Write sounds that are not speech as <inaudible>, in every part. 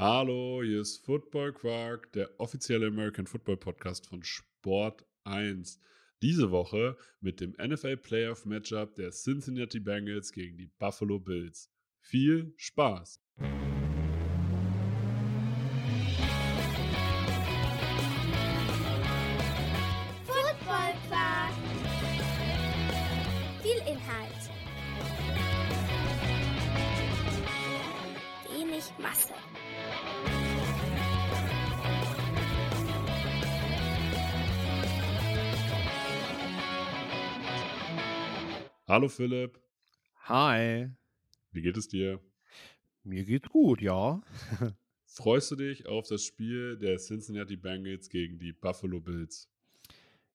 Hallo, hier ist Football Quark, der offizielle American Football Podcast von Sport 1. Diese Woche mit dem NFL Playoff Matchup der Cincinnati Bengals gegen die Buffalo Bills. Viel Spaß! Masse. Hallo Philipp, Hi, wie geht es dir? mir geht's gut, ja. <laughs> Freust du dich auf das Spiel der Cincinnati Bengals gegen die Buffalo Bills?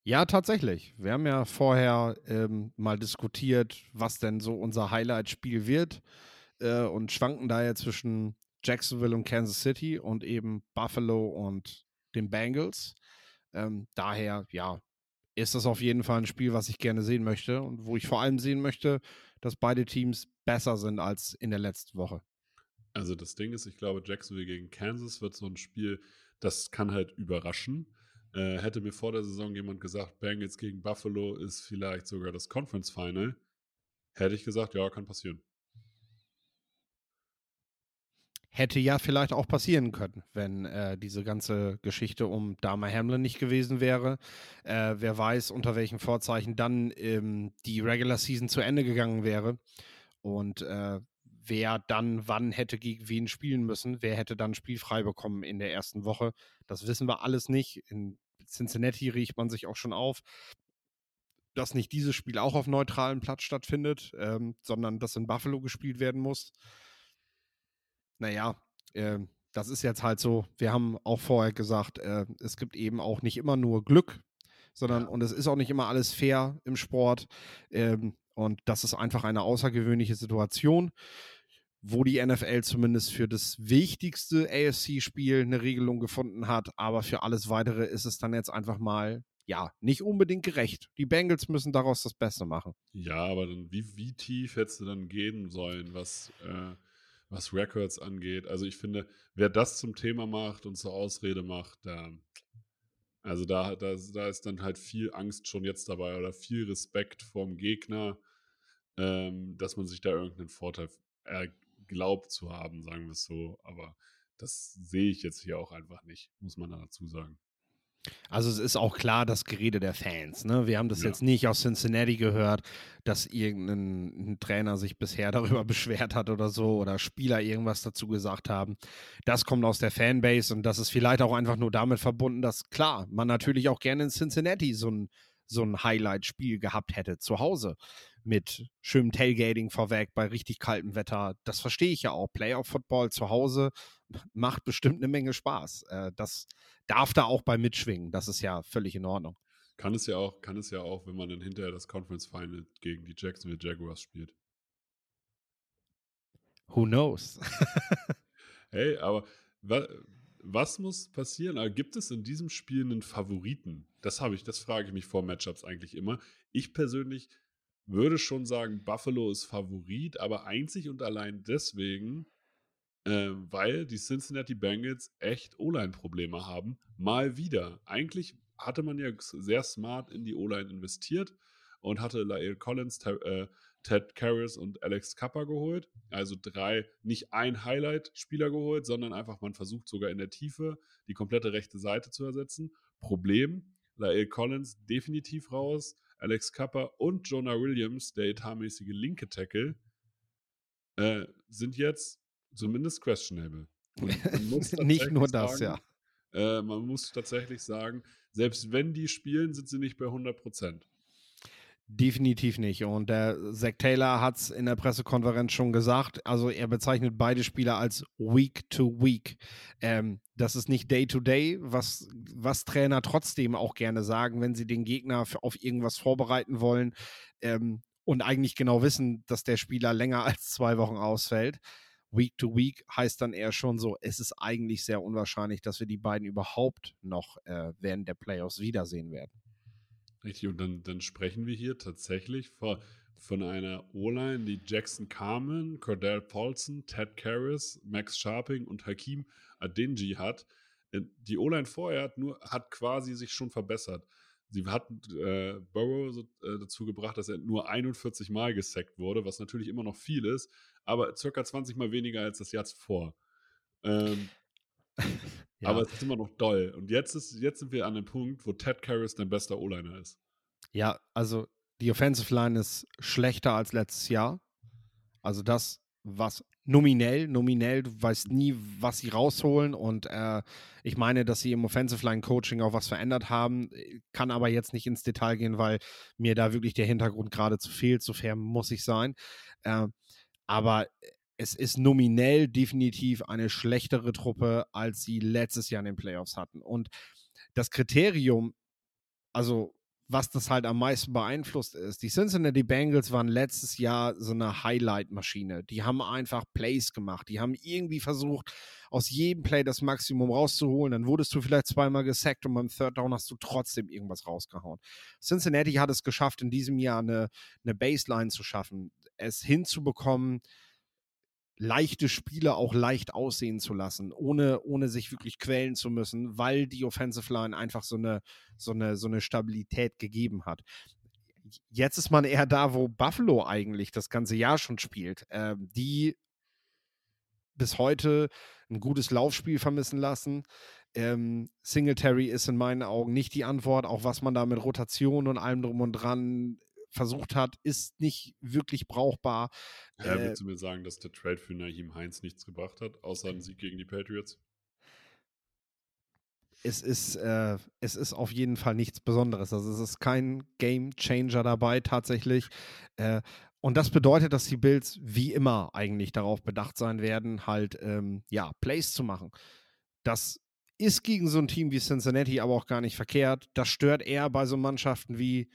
Ja, tatsächlich. Wir haben ja vorher ähm, mal diskutiert, was denn so unser Highlight-Spiel wird äh, und schwanken da ja zwischen Jacksonville und Kansas City und eben Buffalo und den Bengals. Ähm, daher, ja, ist das auf jeden Fall ein Spiel, was ich gerne sehen möchte und wo ich vor allem sehen möchte, dass beide Teams besser sind als in der letzten Woche. Also das Ding ist, ich glaube, Jacksonville gegen Kansas wird so ein Spiel, das kann halt überraschen. Äh, hätte mir vor der Saison jemand gesagt, Bengals gegen Buffalo ist vielleicht sogar das Conference Final, hätte ich gesagt, ja, kann passieren. Hätte ja vielleicht auch passieren können, wenn äh, diese ganze Geschichte um Dama Hamlin nicht gewesen wäre. Äh, wer weiß, unter welchen Vorzeichen dann ähm, die Regular Season zu Ende gegangen wäre. Und äh, wer dann wann hätte gegen wen spielen müssen, wer hätte dann spielfrei bekommen in der ersten Woche. Das wissen wir alles nicht. In Cincinnati riecht man sich auch schon auf, dass nicht dieses Spiel auch auf neutralem Platz stattfindet, ähm, sondern dass in Buffalo gespielt werden muss naja, äh, das ist jetzt halt so, wir haben auch vorher gesagt, äh, es gibt eben auch nicht immer nur Glück, sondern Ja. und es ist auch nicht immer alles fair im Sport. Ähm, und das ist einfach eine außergewöhnliche Situation, wo die NFL zumindest für das wichtigste AFC-Spiel eine Regelung gefunden hat, aber für alles weitere ist es dann jetzt einfach mal, ja, nicht unbedingt gerecht. Die Bengals müssen daraus das Beste machen. Ja, aber dann, wie, wie tief hättest du dann gehen sollen, was, äh, was Records angeht? Also ich finde, wer das zum Thema macht und zur Ausrede macht, da, also da, da, da ist dann halt viel Angst schon jetzt dabei oder viel Respekt vorm Gegner, ähm, dass man sich da irgendeinen Vorteil erglaubt zu haben, sagen wir es so. Aber das sehe ich jetzt hier auch einfach nicht, muss man dazu sagen. Also es ist auch klar das Gerede der Fans. Ne? Wir haben das Ja. jetzt nicht aus Cincinnati gehört, dass irgendein ein Trainer sich bisher <laughs> darüber beschwert hat oder so oder Spieler irgendwas dazu gesagt haben. Das kommt aus der Fanbase und das ist vielleicht auch einfach nur damit verbunden, dass klar, man natürlich auch gerne in Cincinnati so ein, so ein Highlight-Spiel gehabt hätte zu Hause mit schönem Tailgating vorweg bei richtig kaltem Wetter. Das verstehe ich ja auch. Playoff-Football zu Hause <laughs> macht bestimmt eine Menge Spaß. Äh, das darf da auch bei mitschwingen. Das ist ja völlig in Ordnung. Kann es ja auch, kann es ja auch, wenn man dann hinterher das Conference Final gegen die Jacksonville Jaguars spielt. Who knows? <laughs> Hey, aber wa was muss passieren? Aber gibt es in diesem Spiel einen Favoriten? Das habe ich, das frage ich mich vor Matchups eigentlich immer. Ich persönlich würde schon sagen, Buffalo ist Favorit, aber einzig und allein deswegen, äh, weil die Cincinnati Bengals echt O-Line-Probleme haben. Mal wieder. Eigentlich hatte man ja sehr smart in die O-Line investiert und hatte Lael Collins, Ter äh, Ted Karras und Alex Kappa geholt. Also drei, nicht ein Highlight-Spieler geholt, sondern einfach, man versucht sogar in der Tiefe die komplette rechte Seite zu ersetzen. Problem, Lael Collins definitiv raus, Alex Kappa und Jonah Williams, der etatmäßige linke Tackle, äh, sind jetzt zumindest questionable. Und man <laughs> muss Nicht nur tatsächlich das, sagen, Äh, man muss tatsächlich sagen, selbst wenn die spielen, sind sie nicht bei 100 Prozent. Definitiv nicht. Und der Zach Taylor hat es in der Pressekonferenz schon gesagt. Also er bezeichnet beide Spieler als Week to Week. Ähm, das ist nicht Day to Day, was, was Trainer trotzdem auch gerne sagen, wenn sie den Gegner auf irgendwas vorbereiten wollen ähm, und eigentlich genau wissen, dass der Spieler länger <laughs> als zwei Wochen ausfällt. Week to Week heißt dann eher schon so, es ist eigentlich sehr unwahrscheinlich, dass wir die beiden überhaupt noch äh, während der Playoffs wiedersehen werden. Richtig, und dann, dann sprechen wir hier tatsächlich vor, von einer O-Line, die Jackson Carmen, Cordell Paulson, Ted Karras, Max Sharping und Hakim Adinji hat. Äh, die O-Line vorher hat, nur, hat quasi sich schon verbessert. Sie hat äh, Burrow so, äh, dazu gebracht, dass er nur 41 Mal gesackt wurde, was natürlich immer noch viel ist, aber circa 20 Mal weniger als das Jahr zuvor. Ähm, <laughs> ja. Aber es ist immer noch doll. Und jetzt, ist, jetzt sind wir an dem Punkt, wo Ted Karras dein bester O-Liner ist. Ja, also die Offensive Line ist schlechter als letztes Jahr. Also das, was nominell, nominell, du weißt nie, was sie rausholen. Und äh, ich meine, dass sie im Offensive Line Coaching auch was verändert haben, kann aber jetzt nicht ins Detail gehen, weil mir da wirklich der Hintergrund geradezu fehlt. So fair muss ich sein. Äh, aber es ist nominell definitiv eine schlechtere Truppe, als sie letztes Jahr in den Playoffs hatten. Und das Kriterium, also was das halt am meisten beeinflusst ist. Die Cincinnati Bengals waren letztes Jahr so eine Highlight-Maschine. Die haben einfach Plays gemacht. Die haben irgendwie versucht, aus jedem Play das Maximum rauszuholen. Dann wurdest du vielleicht zweimal gesackt und beim Third Down hast du trotzdem irgendwas rausgehauen. Cincinnati hat es geschafft, in diesem Jahr eine, eine Baseline zu schaffen, es hinzubekommen, leichte Spiele auch leicht aussehen zu lassen, ohne, ohne sich wirklich quälen zu müssen, weil die Offensive Line einfach so eine, so eine, so eine Stabilität gegeben hat. Jetzt ist man eher da, wo Buffalo eigentlich das ganze Jahr schon spielt. Äh, die bis heute ein gutes Laufspiel vermissen lassen. Ähm, Singletary ist in meinen Augen nicht die Antwort, auch was man da mit Rotation und allem drum und dran versucht hat, ist nicht wirklich brauchbar. Ja, äh, willst du mir sagen, dass der Trade für Naheem Heinz nichts gebracht hat, außer einen Sieg gegen die Patriots? Es ist, äh, es ist auf jeden Fall nichts Besonderes. Also es ist kein Game Changer dabei tatsächlich. Äh, und das bedeutet, dass die Bills wie immer eigentlich darauf bedacht sein werden, halt ähm, ja Plays zu machen. Das ist gegen so ein Team wie Cincinnati aber auch gar nicht verkehrt. Das stört eher bei so Mannschaften wie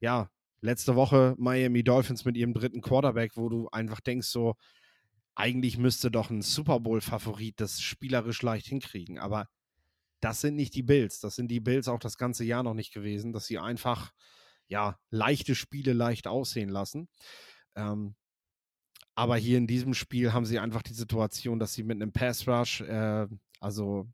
ja letzte Woche Miami Dolphins mit ihrem dritten Quarterback, wo du einfach denkst, so, eigentlich müsste doch ein Super Bowl-Favorit das spielerisch leicht hinkriegen. Aber das sind nicht die Bills. Das sind die Bills auch das ganze Jahr noch nicht gewesen, dass sie einfach, ja, leichte Spiele leicht aussehen lassen. Ähm, aber hier in diesem Spiel haben sie einfach die Situation, dass sie mit einem Pass Rush, äh, also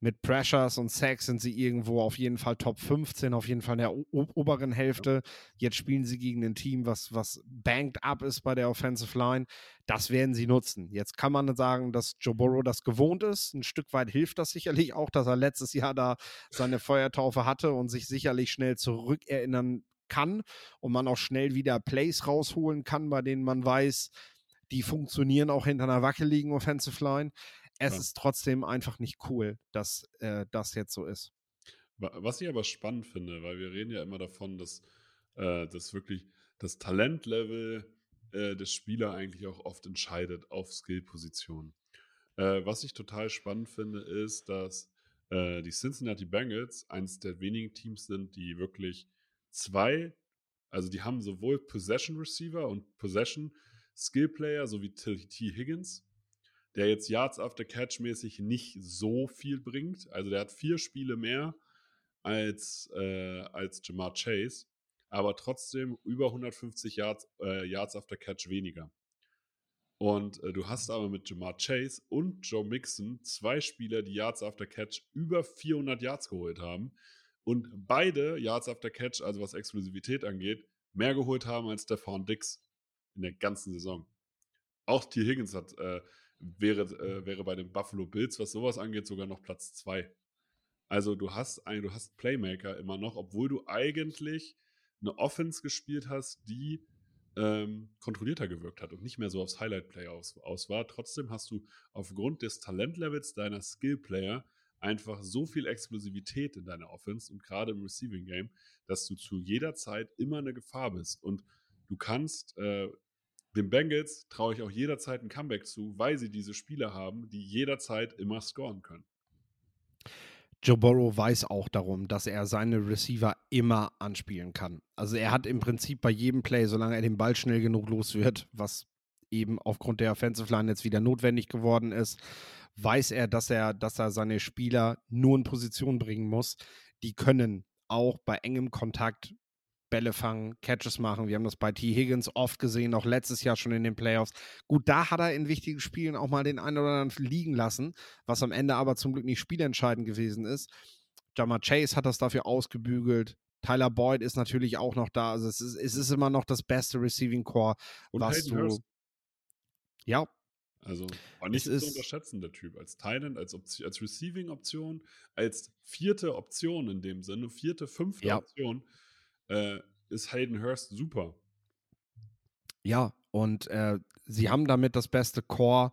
mit Pressures und Sacks sind sie irgendwo auf jeden Fall Top 15, auf jeden Fall in der oberen Hälfte. Jetzt spielen sie gegen ein Team, was, was banked up ist bei der Offensive Line. Das werden sie nutzen. Jetzt kann man sagen, dass Joe Burrow das gewohnt ist. Ein Stück weit hilft das sicherlich auch, dass er letztes Jahr da seine Feuertaufe hatte und sich sicherlich schnell zurückerinnern kann und man auch schnell wieder Plays rausholen kann, bei denen man weiß, die funktionieren auch hinter einer wackeligen Offensive Line es ja. ist trotzdem einfach nicht cool, dass äh, das jetzt so ist. Was ich aber spannend finde, weil wir reden ja immer davon, dass äh, das wirklich das Talentlevel äh, des Spielers eigentlich auch oft entscheidet auf Skillpositionen. Äh, was ich total spannend finde, ist, dass äh, die Cincinnati Bengals eines der wenigen Teams sind, die wirklich zwei, also die haben sowohl Possession Receiver und Possession Skill Player sowie T. Higgins der jetzt Yards after Catch mäßig nicht so viel bringt. Also der hat vier Spiele mehr als, äh, als Jamar Chase, aber trotzdem über 150 Yards, äh, Yards after Catch weniger. Und äh, du hast aber mit Jamar Chase und Joe Mixon zwei Spieler, die Yards after Catch über 400 Yards geholt haben. Und beide Yards after Catch, also was Explosivität angeht, mehr geholt haben als Stefan Dix in der ganzen Saison. Auch T. Higgins hat äh, wäre, äh, wäre bei den Buffalo Bills, was sowas angeht, sogar noch Platz 2. Also du hast ein, du hast Playmaker immer noch, obwohl du eigentlich eine Offense gespielt hast, die ähm, kontrollierter gewirkt hat und nicht mehr so aufs Highlight-Play aus, aus war. Trotzdem hast du aufgrund des Talentlevels deiner Skill-Player einfach so viel Explosivität in deiner Offense und gerade im Receiving Game, dass du zu jeder Zeit immer eine Gefahr bist. Und du kannst äh, den Bengals traue ich auch jederzeit ein Comeback zu, weil sie diese Spieler haben, die jederzeit immer scoren können. Joe Burrow weiß auch darum, dass er seine Receiver immer anspielen kann. Also er hat im Prinzip bei jedem Play, solange er den Ball schnell genug los wird, was eben aufgrund der Offensive Line jetzt wieder notwendig geworden ist, weiß er, dass er, dass er seine Spieler nur in Position bringen muss. Die können auch bei engem Kontakt Bälle fangen, Catches machen. Wir haben das bei T. Higgins oft gesehen, auch letztes Jahr schon in den Playoffs. Gut, da hat er in wichtigen Spielen auch mal den einen oder anderen liegen lassen, was am Ende aber zum Glück nicht spielentscheidend gewesen ist. Jamar Chase hat das dafür ausgebügelt. Tyler Boyd ist natürlich auch noch da. Also es ist, es ist immer noch das beste Receiving Core, Und was Hayden du. Hurst. Ja, Also war nicht Es zu ist- unterschätzen, der Typ. Als Thailand, als, Option, als Receiving-Option, als vierte Option in dem Sinne, vierte, fünfte Ja. Option, äh, ist Hayden Hurst super. Ja, und äh, sie haben damit das beste Core,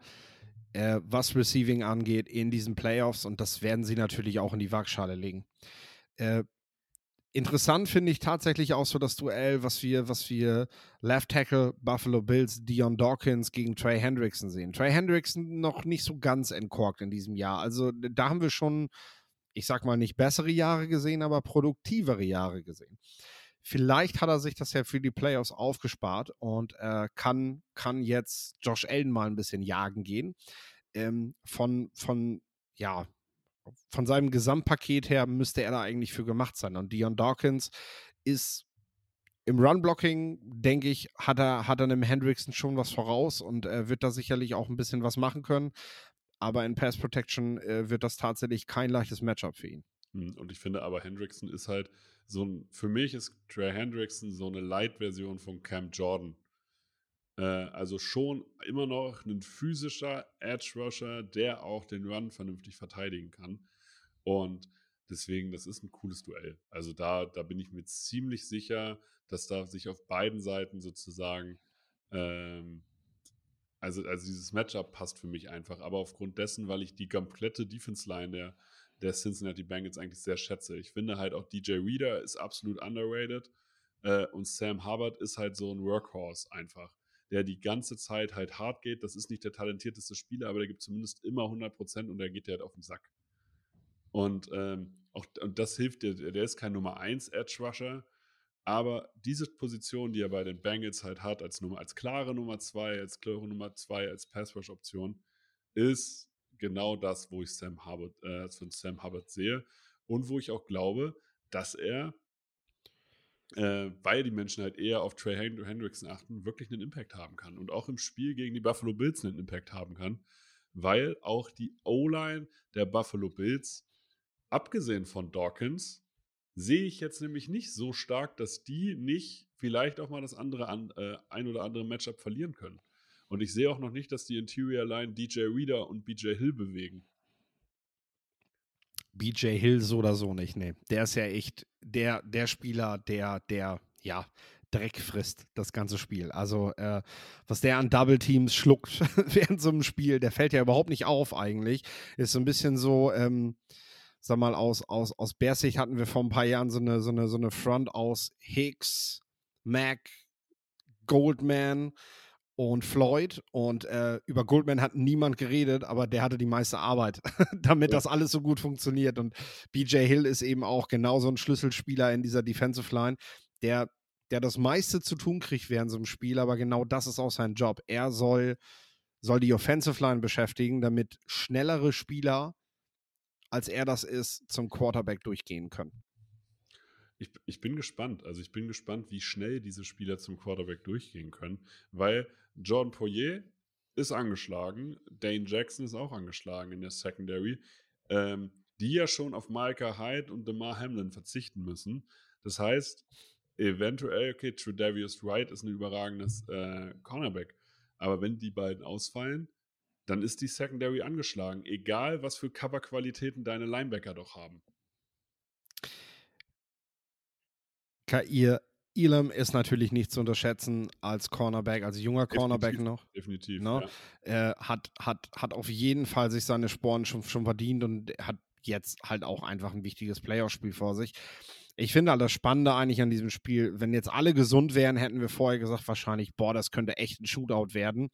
äh, was Receiving angeht, in diesen Playoffs und das werden sie natürlich auch in die Waagschale legen. Äh, interessant finde ich tatsächlich auch so das Duell, was wir, was wir Left Tackle Buffalo Bills Dion Dawkins gegen Trey Hendrickson sehen. Trey Hendrickson noch nicht so ganz entkorkt in diesem Jahr. Also da haben wir schon, ich sag mal, nicht bessere Jahre gesehen, aber produktivere Jahre gesehen. Vielleicht hat er sich das ja für die Playoffs aufgespart und äh, kann, kann jetzt Josh Allen mal ein bisschen jagen gehen. Ähm, von, von, ja, von seinem Gesamtpaket her müsste er da eigentlich für gemacht sein. Und Dion Dawkins ist im Run-Blocking, denke ich, hat er, hat er einem Hendrickson schon was voraus und äh, wird da sicherlich auch ein bisschen was machen können. Aber in Pass Protection äh, wird das tatsächlich kein leichtes Matchup für ihn. Hm, Und ich finde aber, Hendrickson ist halt so ein, für mich ist Trey Hendrickson so eine Light-Version von Cam Jordan. Äh, also schon immer noch ein physischer Edge-Rusher, der auch den Run vernünftig verteidigen kann. Und deswegen, das ist ein cooles Duell. Also da, da bin ich mir ziemlich sicher, dass da sich auf beiden Seiten sozusagen, ähm, also, also dieses Matchup passt für mich einfach. Aber aufgrund dessen, weil ich die komplette Defense-Line der, der Cincinnati Bengals eigentlich sehr schätze. Ich finde halt auch DJ Reader ist absolut underrated äh, und Sam Hubbard ist halt so ein Workhorse einfach, der die ganze Zeit halt hart geht. Das ist nicht der talentierteste Spieler, aber der gibt zumindest immer 100% und der geht dir halt auf den Sack. Und, ähm, auch, und das hilft dir, der ist kein Nummer 1 Edge Rusher, aber diese Position, die er bei den Bengals halt hat, als, Nummer, als klare Nummer 2, als klare Nummer 2, als Pass Rush Option, ist genau das, wo ich Sam Hubbard, äh, von Sam Hubbard sehe und wo ich auch glaube, dass er, äh, weil die Menschen halt eher auf Trey Hend Hendrickson achten, wirklich einen Impact haben kann und auch im Spiel gegen die Buffalo Bills einen Impact haben kann, weil auch die O-Line der Buffalo Bills, abgesehen von Dawkins, sehe ich jetzt nämlich nicht so stark, dass die nicht vielleicht auch mal das andere an, äh, ein oder andere Matchup verlieren können. Und ich sehe auch noch nicht, dass die Interior Line DJ Reader und BJ Hill bewegen. BJ Hill so oder so nicht, nee. Der ist ja echt der, der Spieler, der, der, ja, Dreck frisst, das ganze Spiel. Also, äh, was der an Double Teams schluckt <laughs> während so einem Spiel, der fällt ja überhaupt nicht auf eigentlich. Ist so ein bisschen so, ähm, sag mal, aus, aus, aus Bersicht hatten wir vor ein paar Jahren so eine, so eine, so eine Front aus Hicks, Mac, Goldman und Floyd. Und äh, über Goldman hat niemand geredet, aber der hatte die meiste Arbeit, <laughs> damit Ja. das alles so gut funktioniert. Und BJ Hill ist eben auch genauso ein Schlüsselspieler in dieser Defensive Line, der, der das meiste zu tun kriegt während so einem Spiel, aber genau das ist auch sein Job. Er soll, soll die Offensive Line beschäftigen, damit schnellere Spieler, als er das ist, zum Quarterback durchgehen können. Ich, ich bin gespannt. Also ich bin gespannt, wie schnell diese Spieler zum Quarterback durchgehen können, weil Jordan Poirier ist angeschlagen, Dane Jackson ist auch angeschlagen in der Secondary, ähm, die ja schon auf Micah Hyde und DeMar Hamlin verzichten müssen. Das heißt, eventuell, okay, Tredavious Wright ist ein überragendes äh, Cornerback, aber wenn die beiden ausfallen, dann ist die Secondary angeschlagen, egal was für Coverqualitäten deine Linebacker doch haben. Kair Elam ist natürlich nicht zu unterschätzen als Cornerback, als junger Cornerback Definitiv, noch. Definitiv. Ne? Ja. äh, hat, hat, hat auf jeden Fall sich seine Sporen schon, schon verdient und hat jetzt halt auch einfach ein wichtiges Playoff-Spiel vor sich. Ich finde halt das Spannende eigentlich an diesem Spiel, wenn jetzt alle gesund wären, hätten wir vorher gesagt, wahrscheinlich, boah, das könnte echt ein Shootout werden.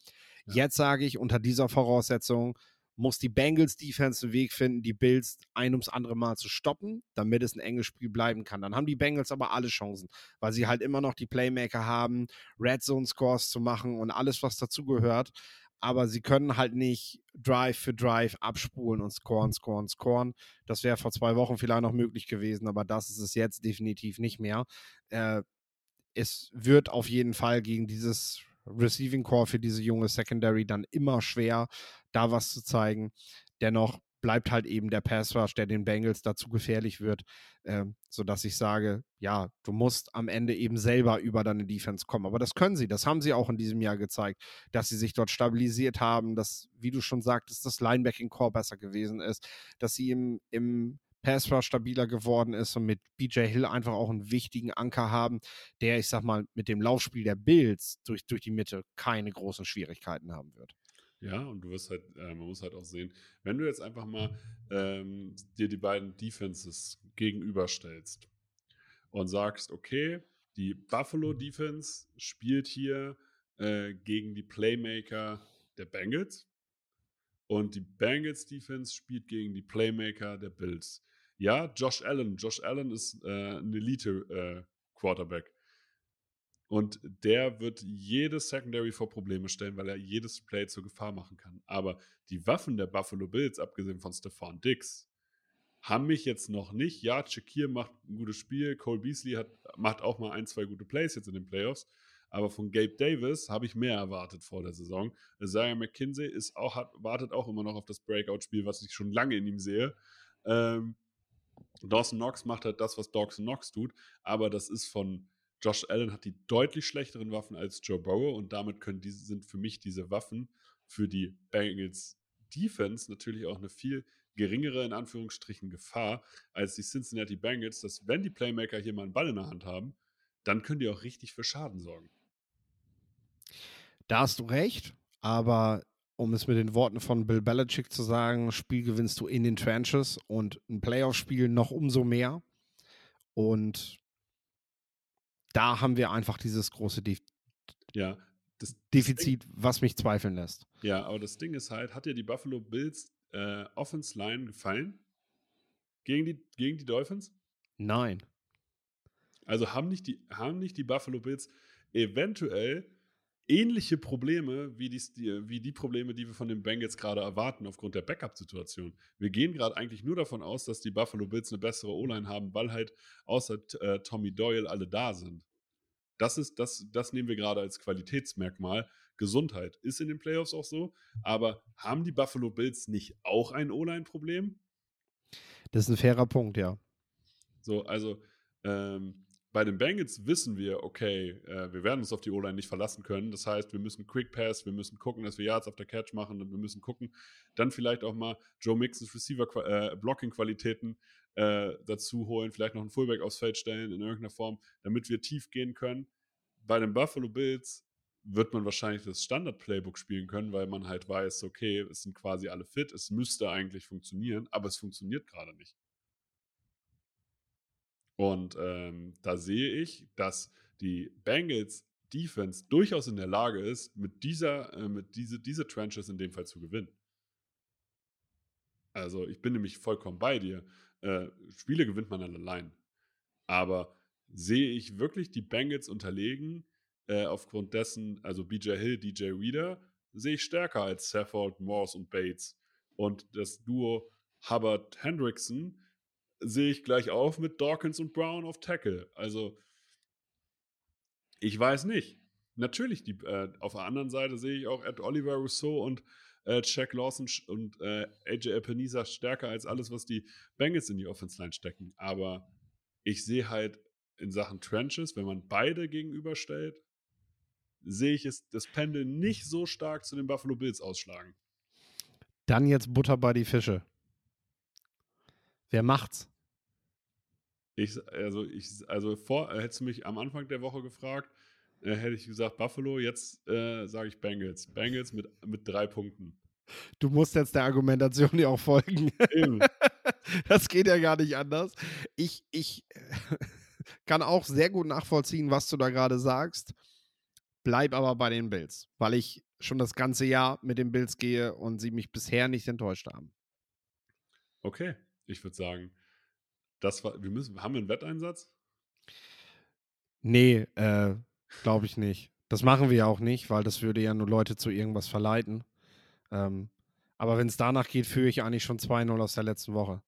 Ja. Jetzt sage ich, unter dieser Voraussetzung muss die Bengals Defense einen Weg finden, die Bills ein ums andere Mal zu stoppen, damit es ein enges Spiel bleiben kann. Dann haben die Bengals aber alle Chancen, weil sie halt immer noch die Playmaker haben, Red Zone Scores zu machen und alles, was dazugehört. Aber sie können halt nicht Drive für Drive abspulen und scoren, scoren, scoren. Das wäre vor zwei Wochen vielleicht noch möglich gewesen, aber das ist es jetzt definitiv nicht mehr. Äh, es wird auf jeden Fall gegen dieses Receiving Core für diese junge Secondary dann immer schwer, da was zu zeigen. Dennoch bleibt halt eben der Pass Rush, der den Bengals dazu gefährlich wird, äh, sodass ich sage, ja, du musst am Ende eben selber über deine Defense kommen. Aber das können sie, das haben sie auch in diesem Jahr gezeigt, dass sie sich dort stabilisiert haben, dass, wie du schon sagtest, das Linebacking Core besser gewesen ist, dass sie im, im Pass Rush stabiler geworden ist und mit BJ Hill einfach auch einen wichtigen Anker haben, der, ich sag mal, mit dem Laufspiel der Bills durch, durch die Mitte keine großen Schwierigkeiten haben wird. Ja, und du wirst halt, äh, man muss halt auch sehen, wenn du jetzt einfach mal ähm, dir die beiden Defenses gegenüberstellst und sagst, okay, die Buffalo Defense spielt hier äh, gegen die Playmaker der Bengals und die Bengals Defense spielt gegen die Playmaker der Bills. Ja, Josh Allen. Josh Allen ist äh, ein Elite äh, Quarterback. Und der wird jedes Secondary vor Probleme stellen, weil er jedes Play zur Gefahr machen kann. Aber die Waffen der Buffalo Bills, abgesehen von Stefan Dix, haben mich jetzt noch nicht. Ja, Shakir macht ein gutes Spiel, Cole Beasley hat, macht auch mal ein, zwei gute Plays jetzt in den Playoffs. Aber von Gabe Davis habe ich mehr erwartet vor der Saison. Isaiah McKinsey ist auch, hat, wartet auch immer noch auf das Breakout-Spiel, was ich schon lange in ihm sehe. Ähm, Dawson Knox macht halt das, was Dawson Knox tut, aber das ist von Josh Allen hat die deutlich schlechteren Waffen als Joe Burrow und damit können diese, sind für mich diese Waffen für die Bengals Defense natürlich auch eine viel geringere, in Anführungsstrichen, Gefahr als die Cincinnati Bengals, dass wenn die Playmaker hier mal einen Ball in der Hand haben, dann können die auch richtig für Schaden sorgen. Da hast du recht, aber um es mit den Worten von Bill Belichick zu sagen, Spiel gewinnst du in den Trenches und ein Playoff-Spiel noch umso mehr. Und da haben wir einfach dieses große De ja, das, Defizit, Ding, was mich zweifeln lässt. Ja, aber das Ding ist halt, hat dir die Buffalo Bills äh, Offense Line gefallen? Gegen die, gegen die Dolphins? Nein. Also haben nicht, die, haben nicht die Buffalo Bills eventuell ähnliche Probleme wie die, wie die Probleme, die wir von den Bengals gerade erwarten aufgrund der Backup-Situation. Wir gehen gerade eigentlich nur davon aus, dass die Buffalo Bills eine bessere O-Line haben, weil halt außer äh, Tommy Doyle alle da sind. Das, ist, das, das nehmen wir gerade als Qualitätsmerkmal. Gesundheit ist in den Playoffs auch so, aber haben die Buffalo Bills nicht auch ein O-Line-Problem? Das ist ein fairer Punkt, ja. So, also ähm, bei den Bengals wissen wir, okay, äh, wir werden uns auf die O-Line nicht verlassen können. Das heißt, wir müssen Quick Pass, wir müssen gucken, dass wir Yards auf der Catch machen und wir müssen gucken, dann vielleicht auch mal Joe Mixons Receiver-Blocking-Qualitäten äh, äh, dazu holen, vielleicht noch einen Fullback aufs Feld stellen in irgendeiner Form, damit wir tief gehen können. Bei den Buffalo Bills wird man wahrscheinlich das Standard-Playbook spielen können, weil man halt weiß, okay, es sind quasi alle fit, es müsste eigentlich funktionieren, aber es funktioniert gerade nicht. Und ähm, da sehe ich, dass die Bengals Defense durchaus in der Lage ist, mit dieser, äh, mit diese, diese Trenches in dem Fall zu gewinnen. Also ich bin nämlich vollkommen bei dir. Äh, Spiele gewinnt man dann allein. Aber sehe ich wirklich die Bengals unterlegen, äh, aufgrund dessen, also BJ Hill, DJ Reader, sehe ich stärker als Saffold, Morse und Bates. Und das Duo Hubbard-Hendrickson sehe ich gleich auf mit Dawkins und Brown auf Tackle. Also, ich weiß nicht. Natürlich, die, äh, auf der anderen Seite sehe ich auch Ed Oliver Rousseau und äh, Jack Lawson und äh, AJ Epinesa stärker als alles, was die Bengals in die Offense Line stecken. Aber ich sehe halt in Sachen Trenches, wenn man beide gegenüberstellt, sehe ich es, das Pendel nicht so stark zu den Buffalo Bills ausschlagen. Dann jetzt Butter bei die Fische. Wer macht's? Ich, also, ich, also vor, äh, hättest du mich am Anfang der Woche gefragt, äh, hätte ich gesagt Buffalo, jetzt äh, sage ich Bengals. Bengals mit, mit drei Punkten. Du musst jetzt der Argumentation ja auch folgen. <laughs> das geht ja gar nicht anders. Ich, ich <laughs> kann auch sehr gut nachvollziehen, was du da gerade sagst. Bleib aber bei den Bills, weil ich schon das ganze Jahr mit den Bills gehe und sie mich bisher nicht enttäuscht haben. Okay, ich würde sagen, das war, wir müssen, haben wir einen Wetteinsatz? Nee, äh, glaube ich nicht. Das machen wir ja auch nicht, weil das würde ja nur Leute zu irgendwas verleiten. Ähm, aber wenn es danach geht, führe ich eigentlich schon 2-0 aus der letzten Woche.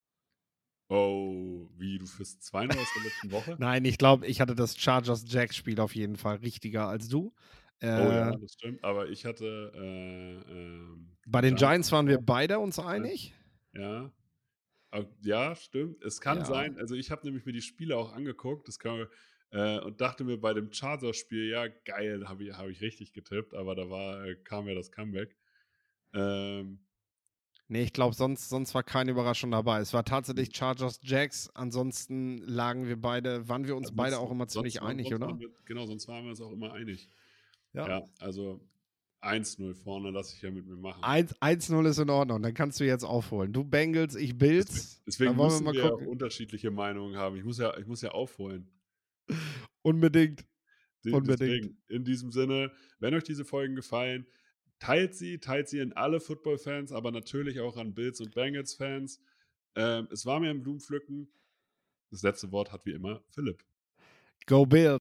Oh, wie, du fürs 2-0 aus der letzten Woche? <laughs> Nein, ich glaube, ich hatte das Chargers-Jacks-Spiel auf jeden Fall richtiger als du. Oh ja, Äh, das stimmt. Aber ich hatte äh, ähm, bei den Giants waren wir beide uns einig. Ja. Au- Ja, stimmt. Es kann Ja. sein. Also ich habe nämlich mir die Spiele auch angeguckt. Das kann, äh, und dachte mir bei dem Chargers-Spiel, ja, geil, habe ich, hab ich richtig getippt, aber da war, äh, kam ja das Comeback. Ähm, Nee, ich glaube, sonst, sonst war keine Überraschung dabei. Es war tatsächlich Chargers-Jacks. Ansonsten lagen wir beide, waren wir uns beide sonst- auch immer ziemlich einig, oder? Wir, genau, sonst waren wir uns auch immer einig. Ja. Ja, also 1-0 vorne lasse ich ja mit mir machen. 1 1-0 ist in Ordnung, dann kannst du jetzt aufholen. Du Bengals, ich Bills. Deswegen wir müssen wir ja auch unterschiedliche Meinungen haben. Ich muss ja, ich muss ja aufholen. Unbedingt. Unbedingt. Deswegen, in diesem Sinne, wenn euch diese Folgen gefallen, teilt sie, teilt sie in alle Football-Fans, aber natürlich auch an Bills- und Bengals-Fans. Ähm, es war mir ein Blumenpflücken. Das letzte Wort hat wie immer Philipp. Go Bills.